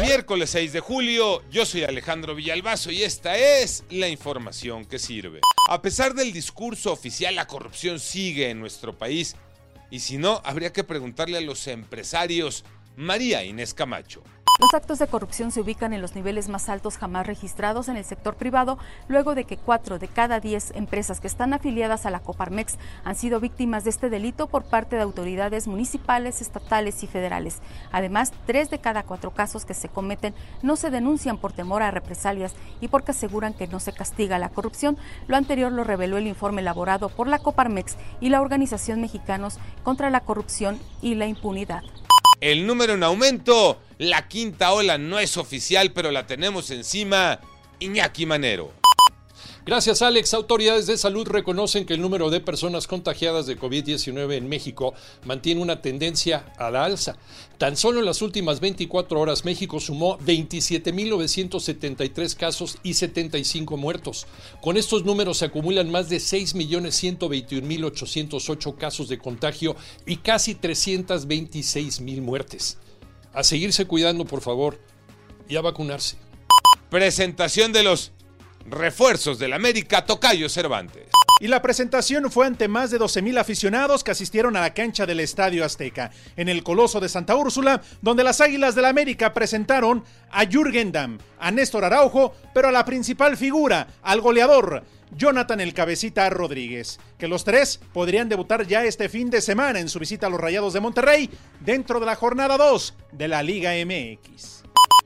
Miércoles 6 de julio, yo soy Alejandro Villalbazo y esta es la información que sirve. A pesar del discurso oficial, la corrupción sigue en nuestro país y si no, habría que preguntarle a los empresarios. María Inés Camacho. Los actos de corrupción se ubican en los niveles más altos jamás registrados en el sector privado, luego de que cuatro de cada diez empresas que están afiliadas a la Coparmex han sido víctimas de este delito por parte de autoridades municipales, estatales y federales. Además, tres de cada cuatro casos que se cometen no se denuncian por temor a represalias y porque aseguran que no se castiga la corrupción. Lo anterior lo reveló el informe elaborado por la Coparmex y la Organización Mexicanos contra la Corrupción y la Impunidad. El número en aumento. La quinta ola no es oficial, pero la tenemos encima. Iñaki Manero. Gracias, Alex. Autoridades de salud reconocen que el número de personas contagiadas de COVID-19 en México mantiene una tendencia a la alza. Tan solo en las últimas 24 horas, México sumó 27.973 casos y 75 muertos. Con estos números se acumulan más de 6.121.808 casos de contagio y casi 326.000 muertes. A seguirse cuidando, por favor, y a vacunarse. Presentación de los refuerzos del América Tocayo Cervantes. Y la presentación fue ante más de 12.000 aficionados que asistieron a la cancha del Estadio Azteca, en el Coloso de Santa Úrsula, donde las Águilas del América presentaron a Jürgen Damm, a Néstor Araujo, pero a la principal figura, al goleador, Jonathan el Cabecita Rodríguez, que los tres podrían debutar ya este fin de semana en su visita a los Rayados de Monterrey, dentro de la jornada 2 de la Liga MX.